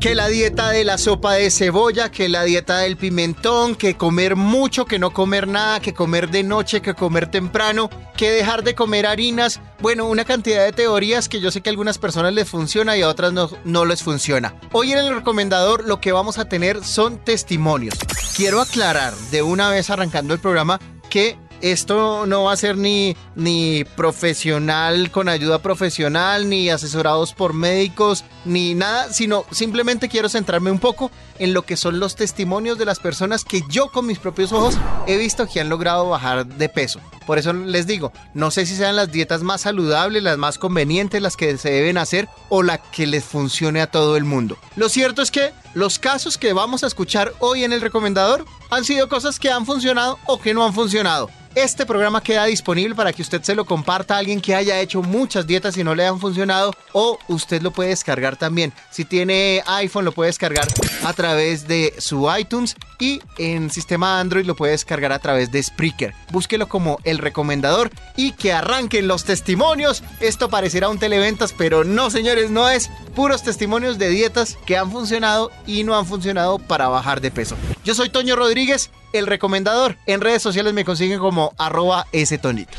Que la dieta de la sopa de cebolla, que la dieta del pimentón, que comer mucho, que no comer nada, que comer de noche, que comer temprano, que dejar de comer harinas. Bueno, una cantidad de teorías que yo sé que a algunas personas les funciona y a otras no, no les funciona. Hoy en el recomendador lo que vamos a tener son testimonios. Quiero aclarar de una vez arrancando el programa que esto no va a ser ni, ni profesional con ayuda profesional, ni asesorados por médicos, ni nada, sino simplemente quiero centrarme un poco en lo que son los testimonios de las personas que yo con mis propios ojos he visto que han logrado bajar de peso. Por eso les digo, no sé si sean las dietas más saludables, las más convenientes, las que se deben hacer o la que les funcione a todo el mundo. Lo cierto es que los casos que vamos a escuchar hoy en el recomendador han sido cosas que han funcionado o que no han funcionado. Este programa queda disponible para que usted se lo comparta a alguien que haya hecho muchas dietas y no le han funcionado o usted lo puede descargar también. Si tiene iPhone lo puede descargar a través de su iTunes y en sistema Android lo puede descargar a través de Spreaker. Búsquelo como el recomendador y que arranquen los testimonios. Esto parecerá un televentas, pero no señores, no es puros testimonios de dietas que han funcionado y no han funcionado para bajar de peso. Yo soy Toño Rodríguez el recomendador. En redes sociales me consiguen como arroba ese tonito.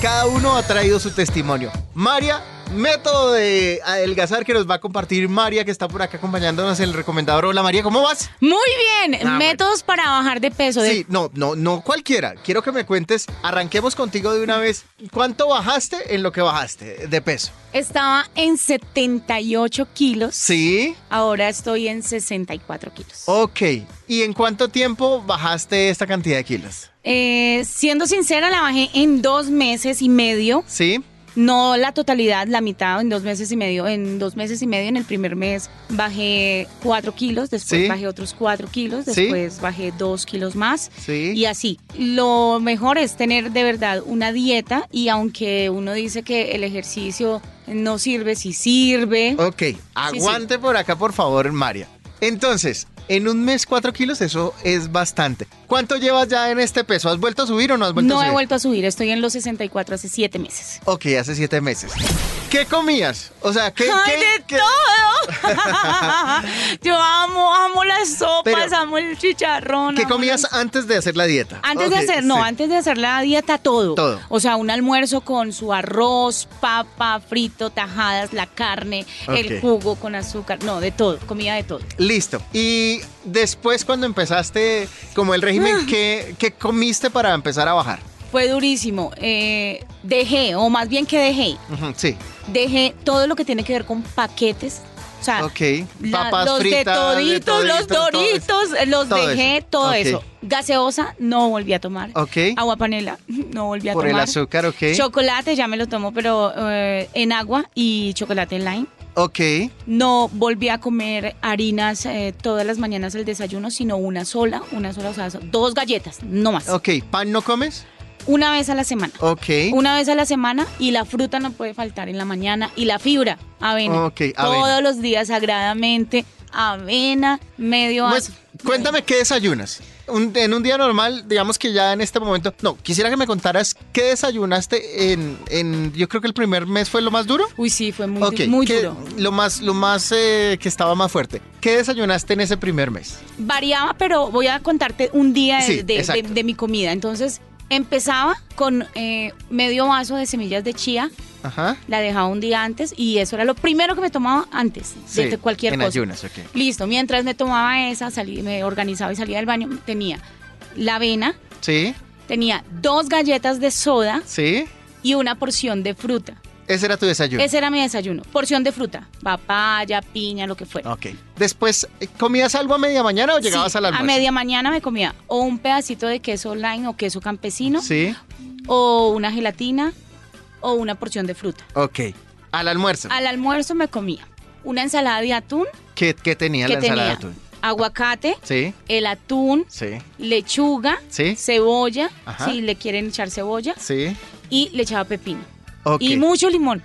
Cada uno ha traído su testimonio. María, método de adelgazar que nos va a compartir María, que está por acá acompañándonos en el recomendador. Hola María, ¿cómo vas? Muy bien, ah, métodos para bajar de peso. Sí, no, no, no cualquiera. Quiero que me cuentes, arranquemos contigo de una vez. ¿Cuánto bajaste en lo que bajaste de peso? Estaba en 78 kilos. Sí. Ahora estoy en 64 kilos. Ok. ¿Y en cuánto tiempo bajaste esta cantidad de kilos? Eh, siendo sincera, la bajé en dos meses y medio. Sí. No la totalidad, la mitad en dos meses y medio. En dos meses y medio, en el primer mes, bajé cuatro kilos, después bajé otros cuatro kilos, después bajé dos kilos más. Sí. Y así. Lo mejor es tener de verdad una dieta y aunque uno dice que el ejercicio no sirve, sí sirve. Ok, aguante por acá, por favor, María. Entonces, en un mes 4 kilos, eso es bastante. ¿Cuánto llevas ya en este peso? ¿Has vuelto a subir o no has vuelto a subir? No he vuelto a subir, estoy en los 64 hace 7 meses. Ok, hace 7 meses. ¿Qué comías? O sea, ¿qué? ¡Ay, de todo! Yo amo, amo las sopas, amo el chicharrón. ¿Qué comías antes de hacer la dieta? Antes de hacer, no, antes de hacer la dieta, todo. Todo. O sea, un almuerzo con su arroz, papa, frito, tajadas, la carne, el jugo con azúcar, no, de todo, comida de todo. Listo. Y después cuando empezaste como el régimen, ah. ¿qué, comiste para empezar a bajar? Fue durísimo. Eh, dejé, o más bien que dejé. sí. Dejé todo lo que tiene que ver con paquetes. O sea, Papas los fritas, de toditos, los doritos, los dejé, todo eso. Gaseosa, no volví a tomar. Agua panela, no volví a tomar. Por el azúcar, ok. Chocolate, ya me lo tomo, pero eh, en agua y chocolate en lime. Ok. No volví a comer harinas eh, todas las mañanas el desayuno, sino una sola, una sola, o sea, dos galletas, no más. Ok, ¿pan no comes? Una vez a la semana. Ok. Una vez a la semana y la fruta no puede faltar en la mañana y la fibra, avena. Ok, avena. Todos los días sagradamente, avena, medio pues, Cuéntame qué desayunas en un día normal, digamos que ya en este momento, no, quisiera que me contaras qué desayunaste en, en yo creo que el primer mes fue lo más duro. Uy, sí, fue muy, muy duro. Lo más, lo más eh, que estaba más fuerte. ¿Qué desayunaste en ese primer mes? Variaba, pero voy a contarte un día de mi comida. Entonces, empezaba con eh, medio vaso de semillas de chía Ajá. La dejaba un día antes y eso era lo primero que me tomaba antes de cualquier en cosa. Ayunas, Listo, mientras me tomaba esa, salí, me organizaba y salía del baño, tenía la avena. Sí. Tenía dos galletas de soda. Sí. Y una porción de fruta. Ese era tu desayuno. Ese era mi desayuno. Porción de fruta. Papaya, piña, lo que fuera. Ok. Después, ¿comías algo a media mañana o llegabas a la almuerzo? A media mañana me comía o un pedacito de queso online o queso campesino. Sí. O una gelatina o una porción de fruta. Ok. ¿Al almuerzo? Al almuerzo me comía una ensalada de atún. ¿Qué, tenía la ensalada de atún? Aguacate, sí. el atún, sí. lechuga, sí. cebolla, si le quieren echar cebolla, sí. y le echaba pepino. Y mucho limón.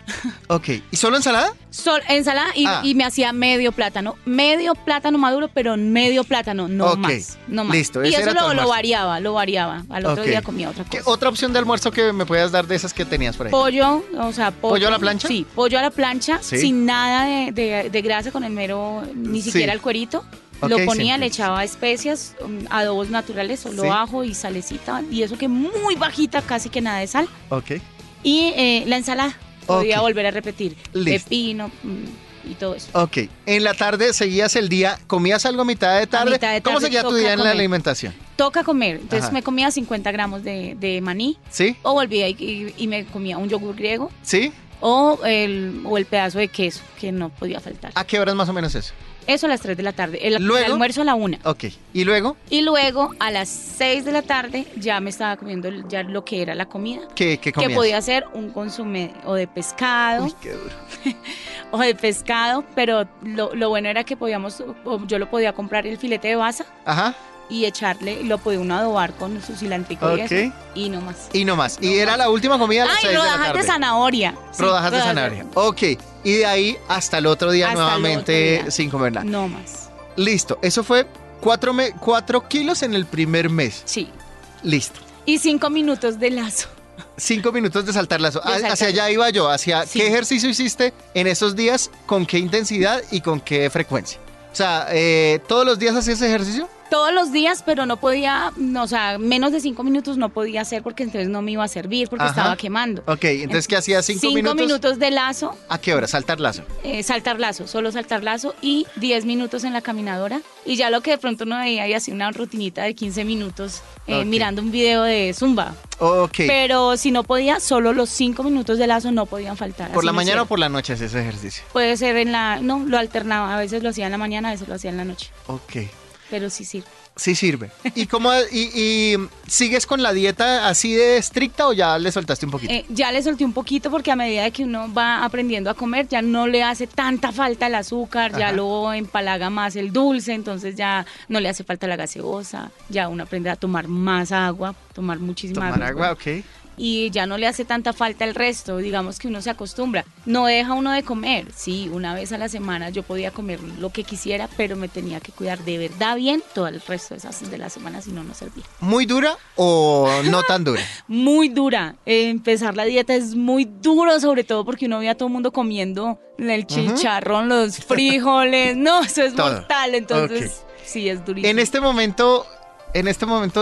Ok. ¿Y solo ensalada? Sol, ensalada ah. y, me hacía medio plátano. Medio plátano maduro, pero medio plátano, no más. No más. Listo. Y eso lo, variaba, lo variaba. Al otro día comía otra cosa. ¿Qué otra opción de almuerzo que me puedas dar de esas que tenías por ahí? Pollo, o sea, pollo. a la plancha? Sí, pollo a la plancha, sin nada de, grasa, con el mero, ni siquiera el cuerito. lo ponía, le echaba especias, um, adobos naturales, solo ajo y salecita. Y eso que muy bajita, casi que nada de sal. Ok. Y eh, la ensalada. Podía volver a repetir. Pepino mm, y todo eso. Ok. En la tarde seguías el día, comías algo a mitad de tarde. Mitad de tarde ¿Cómo seguía tu día en la alimentación? Toca comer. Entonces me comía 50 gramos de, maní. Sí. O volvía y, y, me comía un yogur griego. Sí. O el, o el pedazo de queso, que no podía faltar. ¿A qué horas más o menos eso? Eso a las 3 de la tarde. El, almuerzo a la 1. Ok. ¿Y luego? Y luego a las 6 de la tarde ya me estaba comiendo ya lo que era la comida. ¿Qué, qué Que podía ser un consumo o de pescado. Uy, qué duro. o de pescado, pero lo, lo, bueno era que podíamos, yo lo podía comprar el filete de basa. Ajá y echarle, lo puede uno adobar con su cilantro y no más. Y no más. y era la última comida a las Ay, rodajas de, zanahoria. rodajas de zanahoria. Ok. Y de ahí hasta el otro día nuevamente sin comer nada. No más. Listo. Eso fue cuatro, cuatro kilos en el primer mes. Sí. Listo. Y cinco minutos de lazo. Cinco minutos de saltar lazo. Hacia allá iba yo. Hacia qué ejercicio hiciste en esos días, con qué intensidad y con qué frecuencia. O sea, eh, ¿todos los días hacías ejercicio? Todos los días, pero no podía, o sea, menos de cinco minutos no podía hacer porque entonces no me iba a servir porque estaba quemando. Ok, entonces ¿qué hacía? ¿Cinco, minutos? Cinco minutos de lazo. ¿A qué hora? ¿Saltar lazo? Eh, saltar lazo, solo saltar lazo y diez minutos en la caminadora. Y ya lo que de pronto no veía y hacía una rutinita de 15 minutos eh, mirando un video de Zumba. Ok. Pero si no podía, solo los cinco minutos de lazo no podían faltar. ¿Por la mañana o por la noche ese ejercicio? Puede ser en la, no, lo alternaba, a veces lo hacía en la mañana, a veces lo hacía en la noche. Ok pero sí sirve. Sí sirve. ¿Y cómo y, sigues con la dieta así de estricta o ya le soltaste un poquito? Eh, ya le solté un poquito porque a medida que uno va aprendiendo a comer ya no le hace tanta falta el azúcar, ya lo empalaga más el dulce, entonces ya no le hace falta la gaseosa, ya uno aprende a tomar más agua, tomar muchísima tomar agua. ok y ya no le hace tanta falta el resto, digamos que uno se acostumbra. No deja uno de comer, sí, una vez a la semana yo podía comer lo que quisiera, pero me tenía que cuidar de verdad bien todo el resto de esas de la semana, si no, no servía. ¿Muy dura o no tan dura? muy dura. empezar la dieta es muy duro, sobre todo porque uno ve a todo el mundo comiendo el chicharrón, los frijoles, no, eso es mortal, entonces... Sí, es durísimo. En este momento en este momento,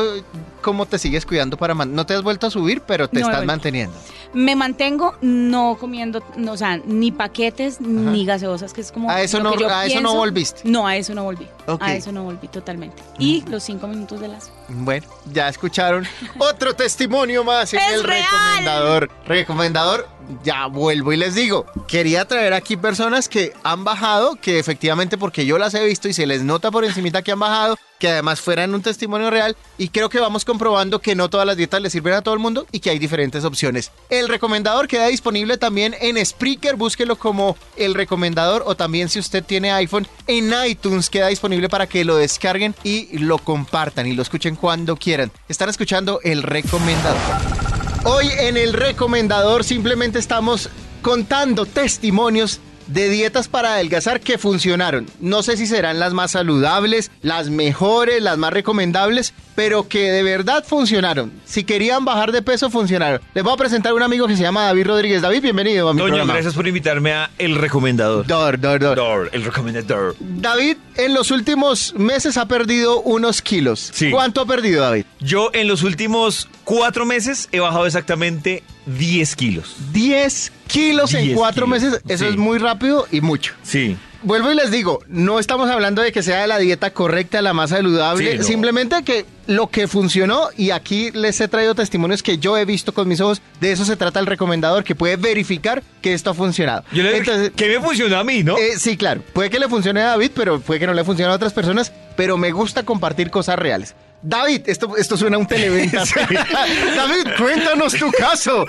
¿cómo te sigues cuidando para No te has vuelto a subir, pero te estás manteniendo. Me mantengo no comiendo, o sea, ni paquetes ni gaseosas, que es como. A eso, no, a eso no volviste. No, a eso no volví. A eso no volví totalmente. Y los cinco minutos de lazo. Bueno, ya escucharon otro testimonio más en el recomendador. Recomendador, ya vuelvo y les digo, quería traer aquí personas que han bajado, que efectivamente porque yo las he visto y se les nota por encimita que han bajado, que además fueran un testimonio real y creo que vamos comprobando que no todas las dietas le sirven a todo el mundo y que hay diferentes opciones. El recomendador queda disponible también en Spreaker, búsquelo como el recomendador o también si usted tiene iPhone en iTunes queda disponible para que lo descarguen y lo compartan y lo escuchen cuando quieran. Están escuchando el recomendador. Hoy en el recomendador simplemente estamos contando testimonios de dietas para adelgazar que funcionaron. No sé si serán las más saludables, las mejores, las más recomendables, pero que de verdad funcionaron. Si querían bajar de peso, funcionaron. Les voy a presentar a un amigo que se llama David Rodríguez. David, bienvenido a mi Doña, gracias por invitarme a El Recomendador. Dor, dor, dor. Dor, El Recomendador. David, en los últimos meses ha perdido unos kilos. Sí. ¿Cuánto ha perdido, David? Yo en los últimos cuatro meses he bajado exactamente 10 kilos. 10 kilos en cuatro meses, eso es muy rápido y mucho. Sí. Vuelvo y les digo, no estamos hablando de que sea de la dieta correcta, la más saludable, simplemente que lo que funcionó, y aquí les he traído testimonios que yo he visto con mis ojos, de eso se trata el recomendador, que puede verificar que esto ha funcionado. Yo le Entonces, que me funcionó a mí, ¿no? Eh, sí, claro, puede que le funcione a David, pero puede que no le funcione a otras personas, pero me gusta compartir cosas reales. David, esto, esto suena a un televenta. David, cuéntanos tu caso.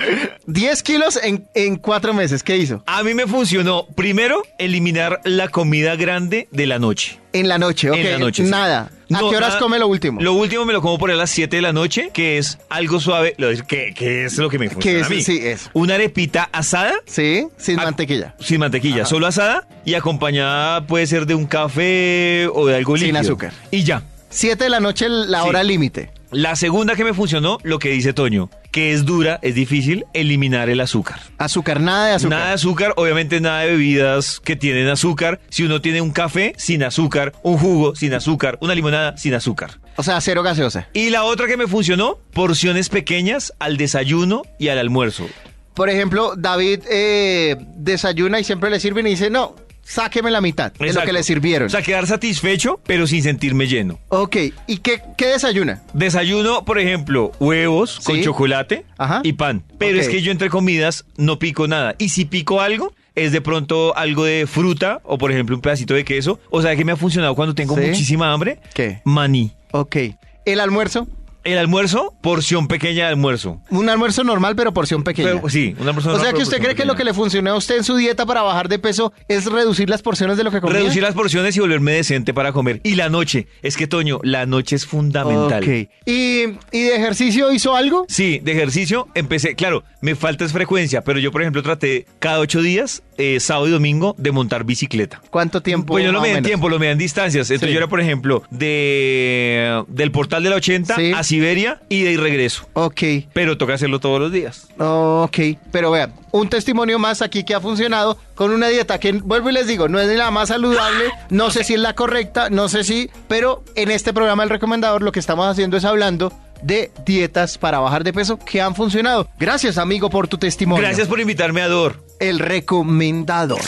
10 kilos en, en cuatro meses, ¿qué hizo? A mí me funcionó, primero, eliminar la comida grande de la noche. En la noche, ok. En la noche. Nada. ¿A No, qué horas nada- come lo último? Lo último me lo como por ahí a las 7 de la noche, que es algo suave, lo- que, que es lo que me funciona es? a mí. Sí, eso. Una arepita asada, Sí, sin mantequilla. sin mantequilla, solo asada y acompañada puede ser de un café o de algo Sin líquido. azúcar. Y ya. Siete de la noche la Sí. hora límite. La segunda que me funcionó, lo que dice Toño, que es dura, es difícil eliminar el azúcar. Azúcar, nada de azúcar. Nada de azúcar, obviamente nada de bebidas que tienen azúcar. Si uno tiene un café sin azúcar, un jugo sin azúcar, una limonada sin azúcar. O sea, cero gaseosa. Y la otra que me funcionó, porciones pequeñas al desayuno y al almuerzo. Por ejemplo, David eh, desayuna y siempre le sirven y dice, no, sáqueme la mitad de lo Exacto. que le sirvieron. O sea, quedar satisfecho, pero sin sentirme lleno. ok, ¿y qué, qué desayuna? Desayuno, por ejemplo, huevos con chocolate Ajá. y pan. Pero es que yo entre comidas no pico nada. Y si pico algo, es de pronto algo de fruta o, por ejemplo, un pedacito de queso. O sea, que me ha funcionado cuando tengo ¿Sí? muchísima hambre. ¿Qué? Maní. Ok. ¿El almuerzo? El almuerzo, porción pequeña de almuerzo. Un almuerzo normal, pero porción pequeña. Pero, sí, una persona o sea que usted cree que lo que le funcionó a usted en su dieta para bajar de peso es reducir las porciones de lo que comía. Reducir las porciones y volverme decente para comer. Y la noche. Es que, Toño, la noche es fundamental. Ok. ¿Y, ¿Y de ejercicio hizo algo? Sí, de ejercicio empecé, claro, me falta es frecuencia, pero yo por ejemplo traté cada ocho días, eh, sábado y domingo, de montar bicicleta. ¿Cuánto tiempo? Pues yo no me menos? tiempo, lo me en distancias. Entonces Sí. yo era, por ejemplo, de del portal de la 80 Sí. Siberia y de ahí regreso. Ok. Pero toca hacerlo todos los días. Ok, pero vean, un testimonio más aquí que ha funcionado con una dieta que, vuelvo y les digo, no es ni la más saludable, no sé si es la correcta, no sé si, pero en este programa El Recomendador lo que estamos haciendo es hablando de dietas para bajar de peso que han funcionado. Gracias, amigo, por tu testimonio. Gracias por invitarme a Dor. El Recomendador.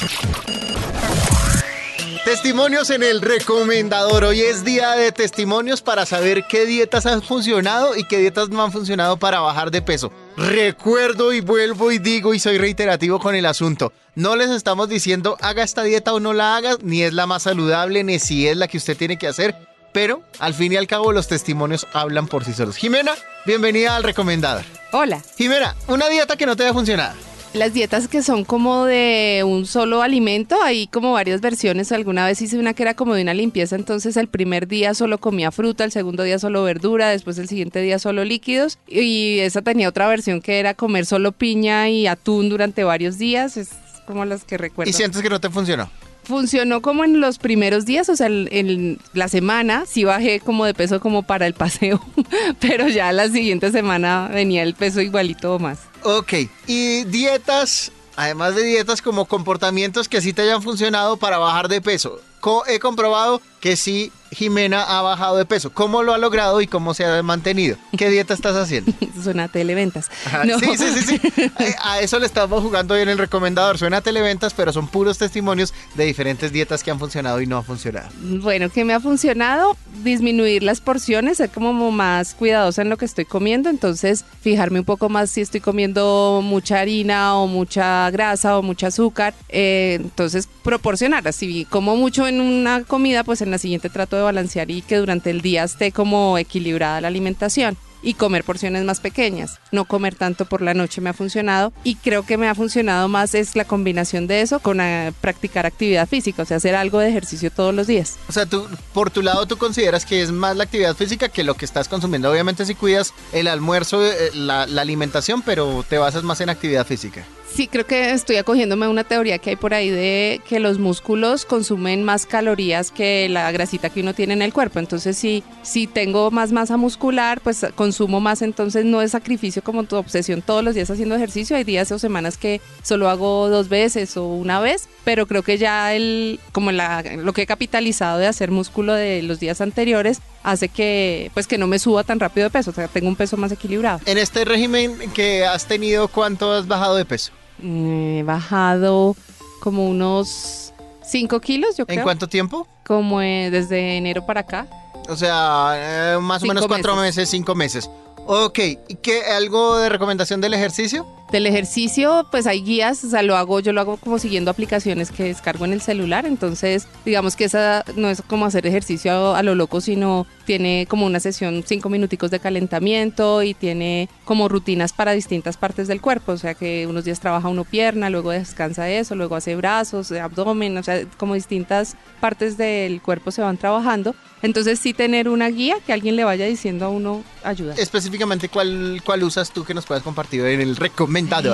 Testimonios en el recomendador. Hoy es día de testimonios para saber qué dietas han funcionado y qué dietas no han funcionado para bajar de peso. Recuerdo y vuelvo y digo y soy reiterativo con el asunto. No les estamos diciendo haga esta dieta o no la haga, ni es la más saludable, ni si es la que usted tiene que hacer. Pero al fin y al cabo los testimonios hablan por sí solos. Jimena, bienvenida al recomendador. Hola. Jimena, una dieta que no te haya funcionado. Las dietas que son como de un solo alimento, hay como varias versiones. Alguna vez hice una que era como de una limpieza, entonces el primer día solo comía fruta, el segundo día solo verdura, después el siguiente día solo líquidos. Y esa tenía otra versión que era comer solo piña y atún durante varios días. Es como las que recuerdo. Y sientes que no te funcionó. Funcionó como en los primeros días, o sea, en, la semana sí bajé como de peso como para el paseo, pero ya la siguiente semana venía el peso igualito o más. Ok, y dietas, además de dietas como comportamientos que sí te hayan funcionado para bajar de peso. Co- he comprobado que sí, Jimena ha bajado de peso. ¿Cómo lo ha logrado y cómo se ha mantenido? ¿Qué dieta estás haciendo? Suena a televentas. Ajá, No. Sí, sí, sí, sí. A a eso le estamos jugando hoy en el recomendador. Suena a televentas, pero son puros testimonios de diferentes dietas que han funcionado y no han funcionado. Bueno, que me ha funcionado disminuir las porciones, ser como más cuidadosa en lo que estoy comiendo, entonces fijarme un poco más si estoy comiendo mucha harina o mucha grasa o mucho azúcar, eh, entonces proporcionar, si como mucho en una comida, pues en la siguiente trato de balancear y que durante el día esté como equilibrada la alimentación. Y comer porciones más pequeñas, no comer tanto por la noche me ha funcionado y creo que me ha funcionado más es la combinación de eso con eh, practicar actividad física, o sea, hacer algo de ejercicio todos los días. O sea, tú, por tu lado, tú consideras que es más la actividad física que lo que estás consumiendo. Obviamente, si cuidas el almuerzo, eh, la, la alimentación, pero te basas más en actividad física. Sí, creo que estoy acogiéndome a una teoría que hay por ahí de que los músculos consumen más calorías que la grasita que uno tiene en el cuerpo. Entonces, si, si tengo más masa muscular, pues consumo más. Entonces, no es sacrificio como tu obsesión todos los días haciendo ejercicio. Hay días o semanas que solo hago dos veces o una vez, pero creo que ya el, como la, lo que he capitalizado de hacer músculo de los días anteriores hace que, pues, que no me suba tan rápido de peso. O sea, tengo un peso más equilibrado. En este régimen que has tenido, ¿cuánto has bajado de peso? He bajado como unos 5 kilos, yo ¿En creo. cuánto tiempo? Como eh, desde enero para acá. O sea, eh, más o menos cuatro meses. meses, cinco meses. Ok, ¿y qué, algo de recomendación del ejercicio? Del ejercicio, pues hay guías, o sea, lo hago, yo lo hago como siguiendo aplicaciones que descargo en el celular, entonces digamos que esa no es como hacer ejercicio a, a lo loco, sino tiene como una sesión cinco minuticos de calentamiento y tiene como rutinas para distintas partes del cuerpo, o sea que unos días trabaja uno pierna, luego descansa eso, luego hace brazos, abdomen, o sea, como distintas partes del cuerpo se van trabajando. Entonces sí tener una guía que alguien le vaya diciendo a uno ayuda. Específicamente, ¿cuál, ¿cuál usas tú que nos puedas compartir en el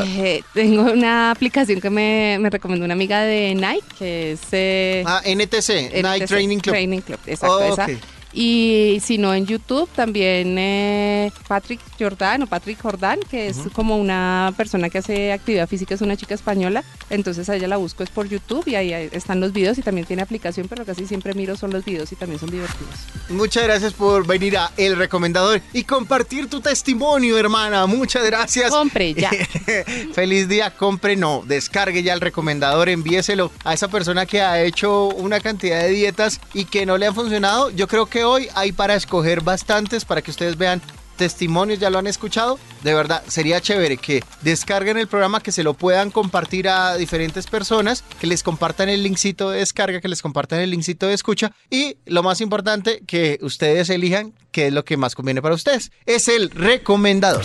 Eh, tengo una aplicación que me, me recomendó una amiga de Nike, que es... eh, Ah, NTC, NTC, Training Club. Training Club, exacto, Oh, esa. Y si no en YouTube, también eh, Patrick Jordan o Patrick Jordan, que es como una persona que hace actividad física, es una chica española. Entonces a ella la busco es por YouTube y ahí están los videos y también tiene aplicación, pero casi siempre miro son los videos y también son divertidos. Muchas gracias por venir a El Recomendador y compartir tu testimonio, hermana. Muchas gracias. Compre ya. Feliz día, compre, no, descargue ya el recomendador, envíeselo a esa persona que ha hecho una cantidad de dietas y que no le han funcionado. Yo creo que hoy hay para escoger bastantes para que ustedes vean testimonios, ya lo han escuchado. De verdad, sería chévere que descarguen el programa, que se lo puedan compartir a diferentes personas, que les compartan el linkcito de descarga, que les compartan el linkcito de escucha y lo más importante, que ustedes elijan qué es lo que más conviene para ustedes. Es el recomendador.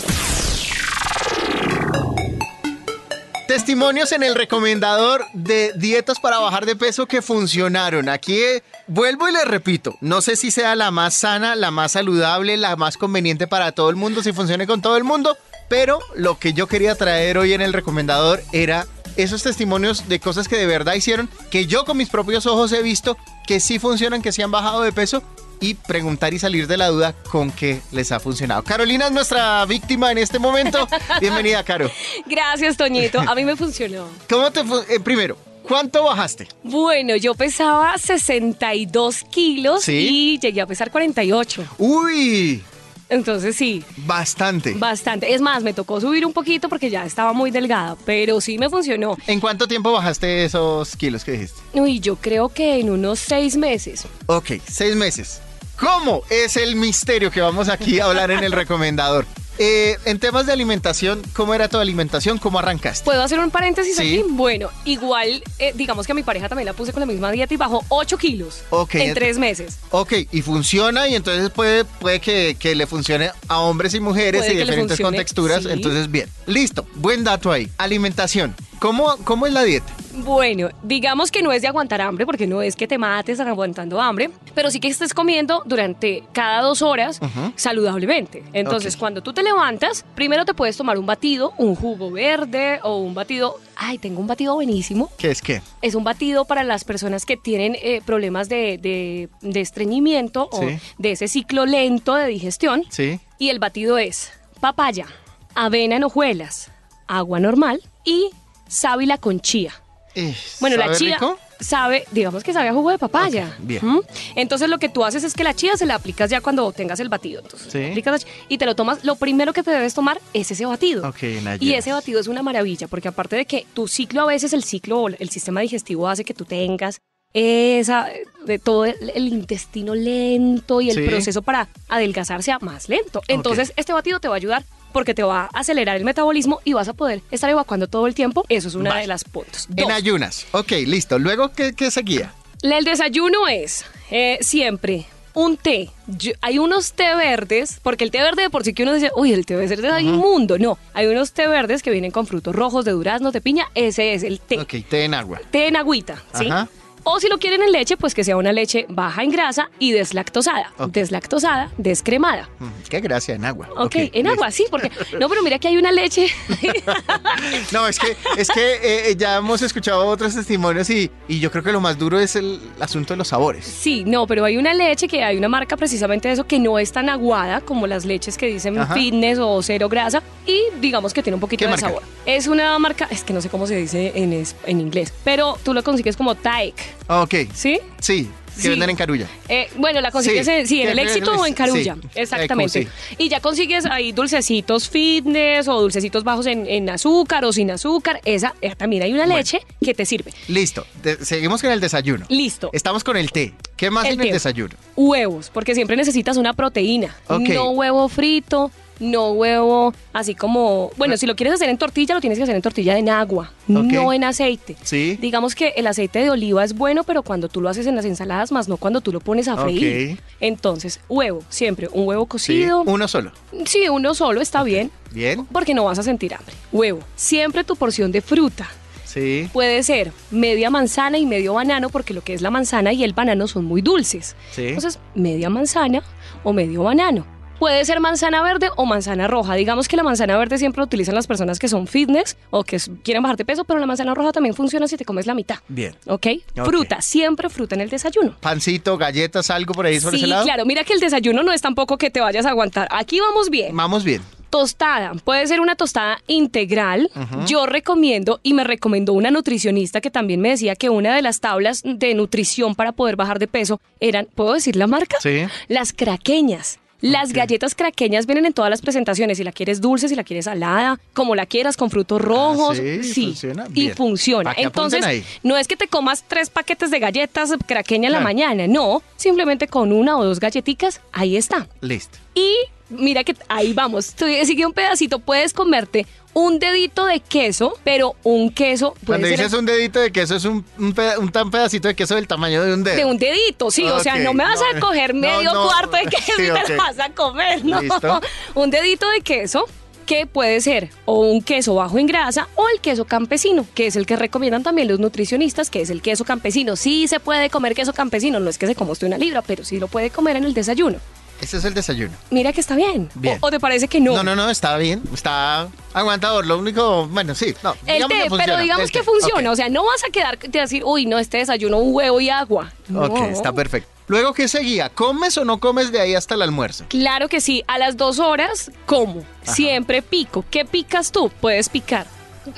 Testimonios en el recomendador de dietas para bajar de peso que funcionaron. Aquí eh, vuelvo y les repito, no sé si sea la más sana, la más saludable, la más conveniente para todo el mundo, si funcione con todo el mundo, pero lo que yo quería traer hoy en el recomendador era esos testimonios de cosas que de verdad hicieron, que yo con mis propios ojos he visto que sí funcionan, que sí han bajado de peso y preguntar y salir de la duda con qué les ha funcionado. Carolina es nuestra víctima en este momento. Bienvenida, Caro. Gracias, Toñito. A mí me funcionó. ¿Cómo te eh, primero, ¿cuánto bajaste? Bueno, yo pesaba 62 kilos Sí. y llegué a pesar 48. Uy, Entonces sí, bastante. bastante. Es más, me tocó subir un poquito porque ya estaba muy delgada, pero sí me funcionó. ¿En cuánto tiempo bajaste esos kilos que dijiste? Uy, yo creo que en unos seis meses. Ok, seis meses. ¿Cómo? Es el misterio que vamos aquí a hablar en el recomendador. Eh, en temas de alimentación, ¿cómo era tu alimentación? ¿Cómo arrancaste? ¿Puedo hacer un paréntesis Sí. aquí? Bueno, igual, eh, digamos que a mi pareja también la puse con la misma dieta y bajó 8 kilos Ok. en tres meses. Ok, y funciona y entonces puede, puede que, que le funcione a hombres y mujeres Puede y diferentes funcione, contexturas. sí. Entonces, bien. Listo, buen dato ahí. Alimentación. ¿Cómo, ¿Cómo es la dieta? Bueno, digamos que no es de aguantar hambre, porque no es que te mates aguantando hambre, pero sí que estés comiendo durante cada dos horas saludablemente. Entonces, cuando tú te levantas, primero te puedes tomar un batido, un jugo verde o un batido. Ay, tengo un batido buenísimo. ¿Qué es qué? Es un batido para las personas que tienen eh, problemas de, de- de estreñimiento o de ese ciclo lento de digestión. ¿Sí? Y el batido es papaya, avena en hojuelas, agua normal y sábila con chía. Eh, Bueno, la ¿sabe chía rico? sabe, digamos que sabe a jugo de papaya. Bien. ¿Mm? Entonces lo que tú haces es que la chía se la aplicas ya cuando tengas el batido. Entonces, Sí. aplicas y te lo tomas, lo primero que te debes tomar es ese batido. Y ese batido es una maravilla, porque aparte de que tu ciclo a veces, el ciclo, o el sistema digestivo hace que tú tengas esa, de todo el, el intestino lento y el Sí. proceso para adelgazar sea más lento. Entonces, este batido te va a ayudar porque te va a acelerar el metabolismo y vas a poder estar evacuando todo el tiempo. Eso es una Vale. de las puntos. En ayunas. Ok, listo. Luego, ¿qué, qué seguía? El desayuno es eh, siempre un té. Yo- hay unos té verdes, porque el té verde de por sí que uno dice, uy, el té verde es inmundo. No, hay unos té verdes que vienen con frutos rojos de duraznos, de piña. Ese es el té. Ok, té en agua. Té en agüita, ¿sí? Ajá. O si lo quieren en leche, pues que sea una leche baja en grasa y deslactosada. Deslactosada, descremada. Mm, Qué gracia, en agua. Ok, en listo. agua, sí, porque... No, pero mira que hay una leche... No, es que, es que eh, ya hemos escuchado otros testimonios y, y yo creo que lo más duro es el asunto de los sabores. Sí, no, pero hay una leche que hay una marca precisamente de eso que no es tan aguada como las leches que dicen Ajá. fitness o cero grasa y digamos que tiene un poquito ¿Qué de marca? sabor. Es una marca, es que no sé cómo se dice en, en inglés, pero tú lo consigues como Taek, Ok, ¿sí? sí, que Sí. venden en Carulla. Eh, bueno, la consigues Sí, en, sí, en el éxito o en Carulla. sí, Exactamente. Y ya consigues ahí dulcecitos fitness o dulcecitos bajos en, en azúcar o sin azúcar. Esa, eh, también hay una Bueno. leche que te sirve. Listo, de- seguimos con el desayuno. Listo. Estamos con el té. ¿Qué más El en el desayuno? Huevos, porque siempre necesitas una proteína. Ok. No huevo frito, no huevo así como, bueno, si lo quieres hacer en tortilla, lo tienes que hacer en tortilla en agua, no en aceite. Sí. Digamos que el aceite de oliva es bueno, pero cuando tú lo haces en las ensaladas, más no cuando tú lo pones a freír. Entonces, huevo, siempre un huevo Sí, cocido. uno solo. Sí, uno solo está bien, Bien. porque no vas a sentir hambre. Huevo, siempre tu porción de fruta. Sí. Puede ser media manzana y medio banano, porque lo que es la manzana y el banano son muy dulces. Sí. Entonces, media manzana o medio banano. Puede ser manzana verde o manzana roja. Digamos que la manzana verde siempre la utilizan las personas que son fitness o que quieren bajar de peso, pero la manzana roja también funciona si te comes la mitad. Bien. ¿Ok? Ok. Fruta, siempre fruta en el desayuno. Pancito, galletas, algo por ahí sobre Sí, ese lado. claro, mira que el desayuno no es tampoco que te vayas a aguantar. Aquí vamos bien. Vamos bien. Tostada, puede ser una tostada integral. Yo recomiendo y me recomendó una nutricionista que también me decía que una de las tablas de nutrición para poder bajar de peso eran, ¿puedo decir la marca? Sí. Las craqueñas. Las galletas craqueñas vienen en todas las presentaciones, si la quieres dulce, si la quieres salada, como la quieras, con frutos rojos. Ah, sí, funciona. Y funciona. Entonces, ahí. no es que te comas tres paquetes de galletas craqueña en la mañana, no, simplemente con una o dos galletitas, ahí está. Listo. Y mira que ahí vamos, sigue un pedacito, puedes comerte un dedito de queso, pero un queso Cuando ser dices un dedito de queso, es un, un, peda- un tan pedacito de queso del tamaño de un dedo. de un dedito, sí, o sea, no me vas a coger medio no, cuarto de queso sí, y te lo vas a comer, ¿no? Listo. Un dedito de queso que puede ser o un queso bajo en grasa o el queso campesino, que es el que recomiendan también los nutricionistas, que es el queso campesino. Sí se puede comer queso campesino, no es que se coma usted una libra, pero sí lo puede comer en el desayuno. Ese es el desayuno. Mira que está bien. Bien. O, o te parece que no? No, no, no, está bien. Está aguantador. Lo único, bueno, sí. No, El té, pero digamos el que té. funciona. O sea, no vas a quedar de decir, uy, no, este desayuno, un huevo y agua. No. Ok, está perfecto. Luego, ¿qué seguía? ¿Comes o no comes de ahí hasta el almuerzo? Claro que sí, a las dos horas como. Siempre pico. ¿Qué picas tú? Puedes picar.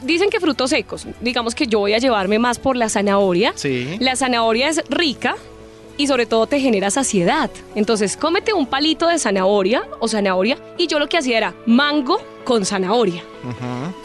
Dicen que frutos secos. Digamos que yo voy a llevarme más por la zanahoria. Sí. La zanahoria es rica y sobre todo te genera saciedad. Entonces, cómete un palito de zanahoria o zanahoria y yo lo que hacía era mango con zanahoria.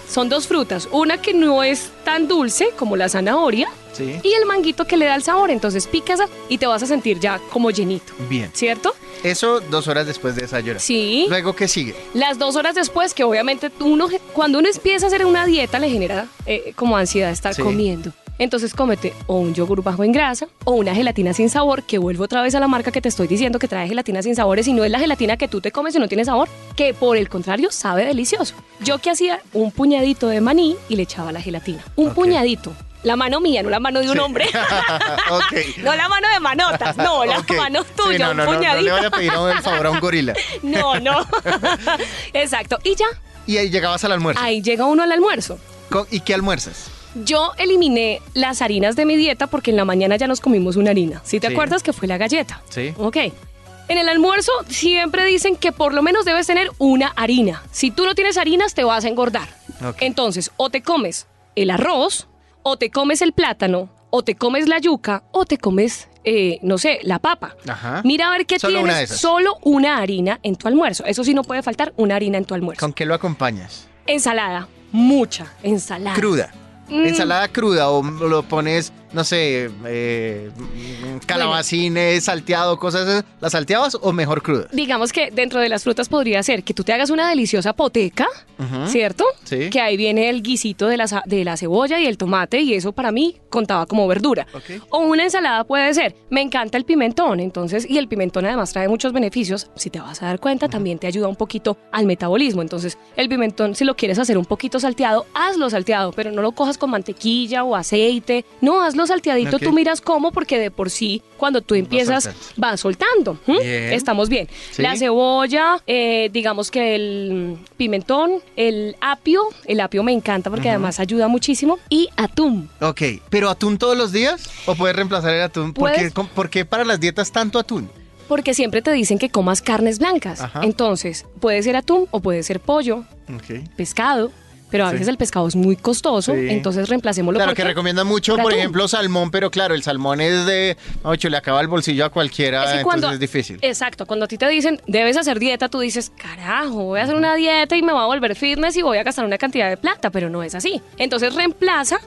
Son dos frutas, una que no es tan dulce como la zanahoria Sí. y el manguito que le da el sabor. Entonces picas y te vas a sentir ya como llenito, Bien. ¿cierto? Eso dos horas después de desayunar. Sí. Luego, ¿qué sigue? Las dos horas después, que obviamente uno, cuando uno empieza a hacer una dieta, le genera eh, como ansiedad estar Sí. comiendo. Entonces cómete o un yogur bajo en grasa o una gelatina sin sabor, que vuelvo otra vez a la marca que te estoy diciendo que trae gelatina sin sabores y no es la gelatina que tú te comes y no tiene sabor, que por el contrario sabe delicioso. Yo que hacía un puñadito de maní y le echaba la gelatina. Un puñadito. La mano mía, no la mano de un Sí. hombre. no la mano de manotas, no, la Ok. mano Sí, tuya, no, un no, no, no puñadito. le vaya a pedir el favor a un gorila. No, no. Exacto. Y ya, Y ahí llegabas al almuerzo. ahí llega uno al almuerzo. ¿Y qué almuerzas? Yo eliminé las harinas de mi dieta porque en la mañana ya nos comimos una harina. ¿Sí te Sí. acuerdas que fue la galleta? Sí. Ok. En el almuerzo siempre dicen que por lo menos debes tener una harina. Si tú no tienes harinas te vas a engordar. Entonces, o te comes el arroz, o te comes el plátano, o te comes la yuca, o te comes, eh, no sé, la papa. Ajá. Mira a ver qué Solo tienes. Solo una harina en tu almuerzo. Eso sí no puede faltar una harina en tu almuerzo. ¿Con qué lo acompañas? Ensalada. Mucha ensalada. Cruda. Mm. Ensalada cruda o lo pones, no sé, eh, calabacines, salteado, cosas esas. ¿Las salteabas o mejor crudas? Digamos que dentro de las frutas podría ser que tú te hagas una deliciosa poteca, Ujú. ¿cierto? Sí. Que ahí viene el guisito de la, de la cebolla y el tomate y eso para mí contaba como verdura. Ok. O una ensalada puede ser. Me encanta el pimentón, entonces, y el pimentón además trae muchos beneficios. Si te vas a dar cuenta, también te ayuda un poquito al metabolismo. Entonces, el pimentón, si lo quieres hacer un poquito salteado, hazlo salteado, pero no lo cojas con mantequilla o aceite. No, hazlo salteadito, tú miras cómo, porque de por sí, cuando tú empiezas, vas soltando. Bien. Estamos bien. Sí. La cebolla, eh, digamos que el pimentón, el apio, el apio me encanta porque además ayuda muchísimo, y atún. Ok, ¿pero atún todos los días? ¿O puedes reemplazar el atún? ¿Por qué, por para las dietas tanto atún? Porque siempre te dicen que comas carnes blancas. Ajá. Entonces, puede ser atún o puede ser pollo, pescado, pero a Sí. veces el pescado es muy costoso, Sí. entonces reemplacémoslo Claro, que qué? recomiendan mucho, Por ejemplo, salmón, pero claro, el salmón es de, ocho, le acaba el bolsillo a cualquiera, Es que entonces cuando- es difícil. Exacto, cuando a ti te dicen debes hacer dieta, tú dices, carajo, voy a hacer una dieta y me voy a volver fitness y voy a gastar una cantidad de plata, pero no es así. Entonces reemplaza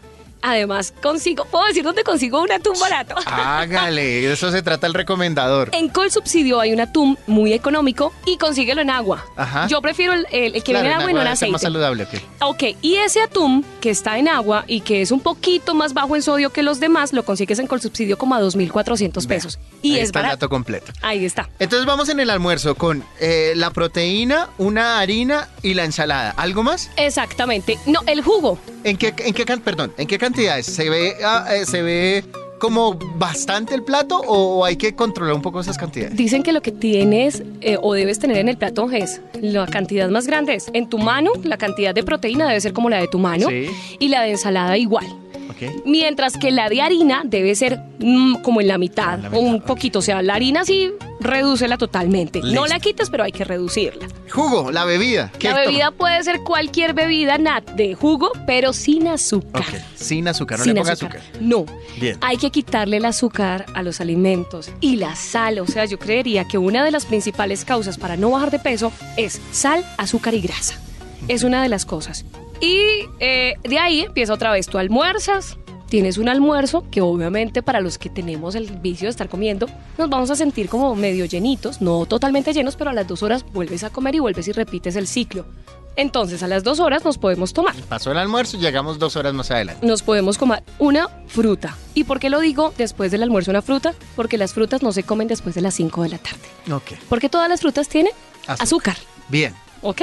Además, consigo, puedo decir dónde consigo un atún barato. Hágale, de eso se trata el recomendador. En Colsubsidio hay un atún muy económico y consíguelo en agua. Ajá. Yo prefiero el, el- el que Claro, viene en agua y no en ser más aceite. saludable, ok. Ok, y ese atún que está en agua y que es un poquito más bajo en sodio que los demás, lo consigues en Colsubsidio como a 2.400 pesos. Y Ahí es está el barato. dato completo. Ahí está. Entonces vamos en el almuerzo con eh, la proteína, una harina y la ensalada. ¿Algo más? Exactamente. No, el jugo. ¿En qué, en qué, perdón, ¿en qué cantidades? ¿Se ve, ah, eh, ¿Se ve como bastante el plato o hay que controlar un poco esas cantidades? Dicen que lo que tienes eh, o debes tener en el plato es la cantidad más grande es en tu mano, la cantidad de proteína debe ser como la de tu mano Sí. y la de ensalada igual. Ok. Mientras que la de harina debe ser mm, como en la mitad, En la mitad, un ok. poquito. O sea, la harina sí, redúcela totalmente. Listo. No la quites, pero hay que reducirla. Jugo, la bebida. ¿Qué La toma? bebida puede ser cualquier bebida nat de jugo, pero sin azúcar. Ok, sin azúcar, no Sin le ponga azúcar. azúcar. No. Bien. Hay que quitarle el azúcar a los alimentos y la sal. O sea, yo creería que una de las principales causas para no bajar de peso es sal, azúcar y grasa. Es una de las cosas. Y eh, de ahí empieza otra vez. Tú almuerzas, tienes un almuerzo que obviamente para los que tenemos el vicio de estar comiendo, nos vamos a sentir como medio llenitos, no totalmente llenos, pero a las dos horas vuelves a comer y vuelves y repites el ciclo. Entonces a las dos horas nos podemos tomar Pasó el almuerzo y llegamos dos horas más adelante. nos podemos comer una fruta. ¿Y por qué lo digo después del almuerzo una fruta? Porque las frutas no se comen después de las 5 de la tarde. Ok. Porque todas las frutas tienen Azúcar. azúcar. Bien. ¿Ok?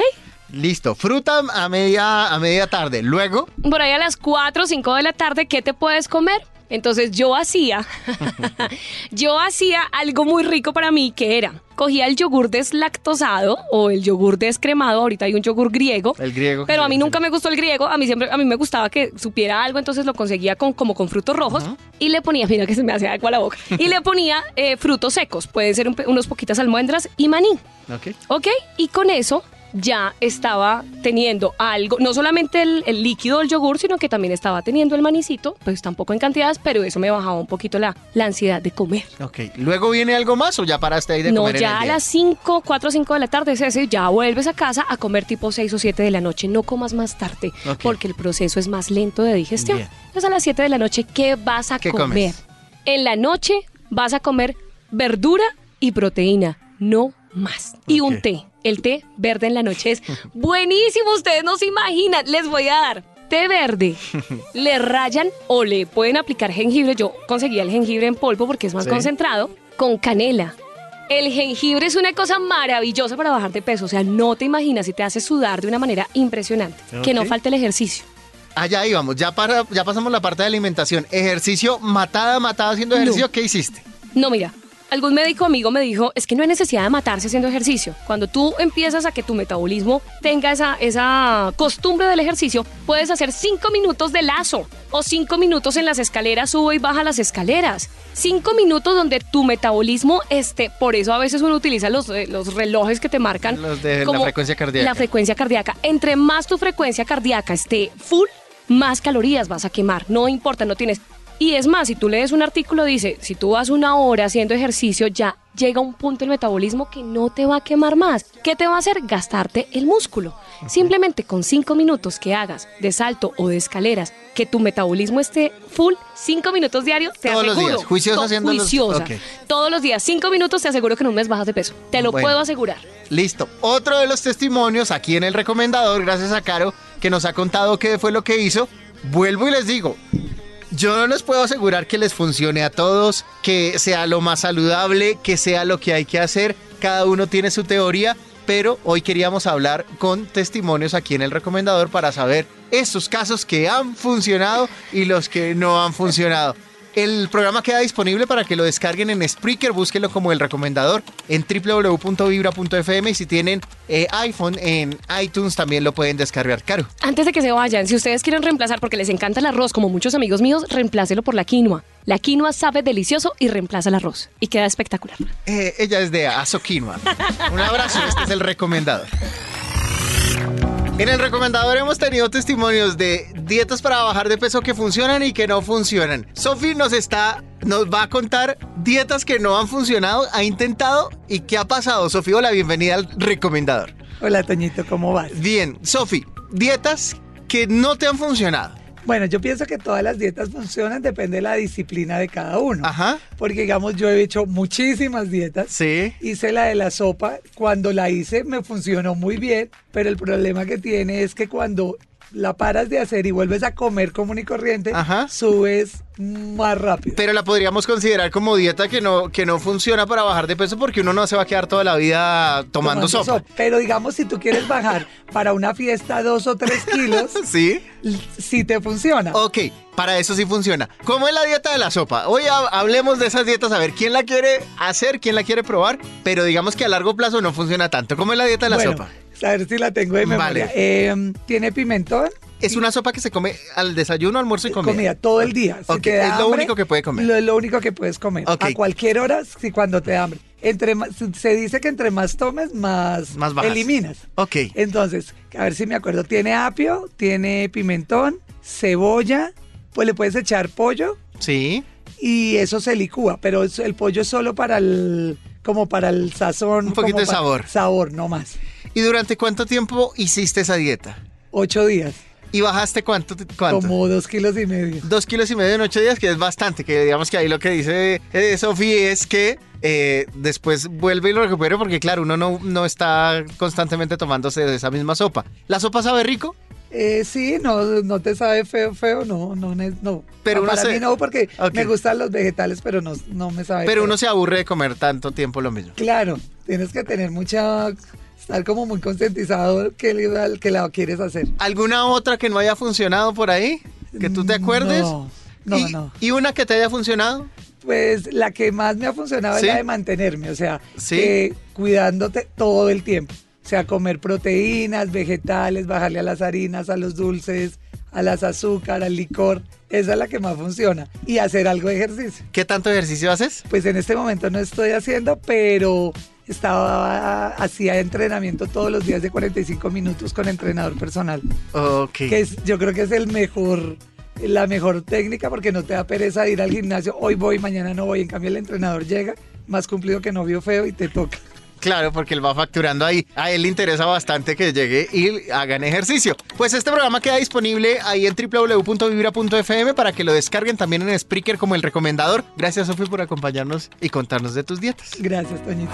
Listo. Fruta a media, a media tarde. Luego, Por ahí a las 4 o 5 de la tarde, ¿qué te puedes comer? Entonces yo hacía, yo hacía algo muy rico para mí que era, cogía el yogur deslactosado o el yogur descremado, ahorita hay un yogur griego, el griego. Pero a mí nunca me gustó el griego, a mí siempre a mí me gustaba que supiera algo, entonces lo conseguía con como con frutos rojos y le ponía, mira que se me hace agua la boca, y le ponía eh, frutos secos, pueden ser un unos poquitas almendras y maní, Ok. ¿ok? Y con eso ya estaba teniendo algo, no solamente el, el líquido del yogur, sino que también estaba teniendo el manicito, pues tampoco en cantidades, pero eso me bajaba un poquito la, la ansiedad de comer. Ok. ¿Luego viene algo más o ya paraste ahí de No, comer en ya el a día? las 5, 4 o 5 de la tarde, es ese, ya vuelves a casa a comer tipo 6 o 7 de la noche. No comas más tarde, porque el proceso es más lento de digestión. Bien. Entonces a las 7 de la noche, ¿qué vas a ¿Qué comer? comes? En la noche vas a comer verdura y proteína, no más. Y un té. El té verde en la noche es buenísimo, ustedes no se imaginan. Les voy a dar té verde. le rayan o le pueden aplicar jengibre. Yo conseguía el jengibre en polvo porque es más Sí. concentrado. Con canela. El jengibre es una cosa maravillosa para bajar de peso. O sea, no te imaginas si te hace sudar de una manera impresionante. Que no falte el ejercicio. Allá íbamos, ya, para, ya pasamos la parte de alimentación. Ejercicio, matada, matada haciendo No. ejercicio, ¿qué hiciste? No, mira, algún médico amigo me dijo, es que no hay necesidad de matarse haciendo ejercicio. Cuando tú empiezas a que tu metabolismo tenga esa, esa costumbre del ejercicio, puedes hacer cinco minutos de lazo o cinco minutos en las escaleras, sube y baja las escaleras. Cinco minutos donde tu metabolismo esté, por eso a veces uno utiliza los, eh, los relojes que te marcan. Los de la frecuencia cardíaca. La frecuencia cardíaca. Entre más tu frecuencia cardíaca esté full, más calorías vas a quemar. No importa, no tienes. Y es más, si tú lees un artículo, dice, si tú vas una hora haciendo ejercicio, ya llega un punto el metabolismo que no te va a quemar más. ¿Qué te va a hacer? Gastarte el músculo. Simplemente con cinco minutos que hagas de salto o de escaleras, que tu metabolismo esté full, cinco minutos diarios, te Todos los aseguro. días, juiciosa haciendo los- juiciosa. ok. Todos los días, cinco minutos, te aseguro que en un mes bajas de peso. Te lo Bueno. puedo asegurar. Listo. Otro de los testimonios aquí en el recomendador, gracias a Caro, que nos ha contado qué fue lo que hizo. Vuelvo y les digo, yo no les puedo asegurar que les funcione a todos, que sea lo más saludable, que sea lo que hay que hacer. Cada uno tiene su teoría, pero hoy queríamos hablar con testimonios aquí en el recomendador para saber estos casos que han funcionado y los que no han funcionado. El programa queda disponible para que lo descarguen en Spreaker, búsquenlo como el recomendador en www.vibra.fm y si tienen eh, iPhone en iTunes también lo pueden descargar. Caro, Antes de que se vayan, si ustedes quieren reemplazar, porque les encanta el arroz, como muchos amigos míos, reemplácelo por la quinoa. La quinoa sabe delicioso y reemplaza el arroz. Y queda espectacular. eh, ella es de Azoquinoa. Un abrazo, este es el recomendador. En el recomendador hemos tenido testimonios de dietas para bajar de peso que funcionan y que no funcionan. Sofi nos está, nos va a contar dietas que no han funcionado, ha intentado y qué ha pasado. Sofi, hola, bienvenida al recomendador. Hola, Toñito, ¿cómo vas? Bien, Sofi, dietas que no te han funcionado. Bueno, yo pienso que todas las dietas funcionan, depende de la disciplina de cada uno. Ajá. Porque, digamos, yo he hecho muchísimas dietas. Sí. Hice la de la sopa. Cuando la hice me funcionó muy bien, pero el problema que tiene es que cuando la paras de hacer y vuelves a comer común y corriente, Ajá. subes más rápido. Pero la podríamos considerar como dieta que no, que no funciona para bajar de peso porque uno no se va a quedar toda la vida tomando, sopa. Pero digamos, si tú quieres bajar para una fiesta dos o tres kilos, ¿Sí? sí te funciona. Ok, para eso sí funciona. ¿Cómo es la dieta de la sopa? Hoy ha- hablemos de esas dietas, a ver quién la quiere hacer, quién la quiere probar, pero digamos que a largo plazo no funciona tanto. ¿Cómo es la dieta de la Bueno, sopa? A ver si la tengo de memoria. Vale. Eh, Tiene pimentón. Es una sopa que se come al desayuno, almuerzo y comida. Comida todo el día. Si Ok, te da es lo hambre, único que puede comer. Lo, es lo único que puedes comer. A cualquier hora, si cuando te da hambre. Entre se dice que entre más tomes, más, Más bajas. eliminas. Ok. Entonces, a ver si me acuerdo. Tiene apio, tiene pimentón, cebolla, pues le puedes echar pollo Sí. y eso se licúa, pero el pollo es solo para el como para el sazón. Un poquito de sabor. Sabor, no más. ¿Y durante cuánto tiempo hiciste esa dieta? Ocho días, ¿Y bajaste cuánto? cuánto? como dos kilos y medio. Dos kilos y medio en ocho días, que es bastante. Que digamos que ahí lo que dice eh, Sofía es que eh, después vuelve y lo recupera porque, claro, uno no, no está constantemente tomándose de esa misma sopa. ¿La sopa sabe rico? Eh, sí, no, no te sabe feo, feo, no, no, no. Pero Ah, uno para se- mí no, porque me gustan los vegetales, pero no, no me sabe Pero feo. uno se aburre de comer tanto tiempo lo mismo. Claro, tienes que tener mucha, estar como muy concientizado que, que la quieres hacer. ¿Alguna otra que no haya funcionado por ahí? ¿Que tú te acuerdes? No, no, ¿Y, no. ¿Y una que te haya funcionado? Pues la que más me ha funcionado ¿Sí? es la de mantenerme, o sea, Sí. cuidándote todo el tiempo. O sea, comer proteínas, vegetales, bajarle a las harinas, a los dulces, a las azúcar, al licor. Esa es la que más funciona. Y hacer algo de ejercicio. ¿Qué tanto ejercicio haces? Pues en este momento no estoy haciendo, pero estaba hacía entrenamiento todos los días de 45 minutos con entrenador personal, Ok. que es, yo creo que es el mejor la mejor técnica porque no te da pereza ir al gimnasio, hoy voy, mañana no voy, en cambio el entrenador llega más cumplido que novio feo y te toca. Claro, porque él va facturando ahí. A él le interesa bastante que llegue y hagan ejercicio. Pues este programa queda disponible ahí en www.vibra.fm para que lo descarguen también en Spreaker como el recomendador. Gracias, Sofi, por acompañarnos y contarnos de tus dietas. Gracias, Toñito.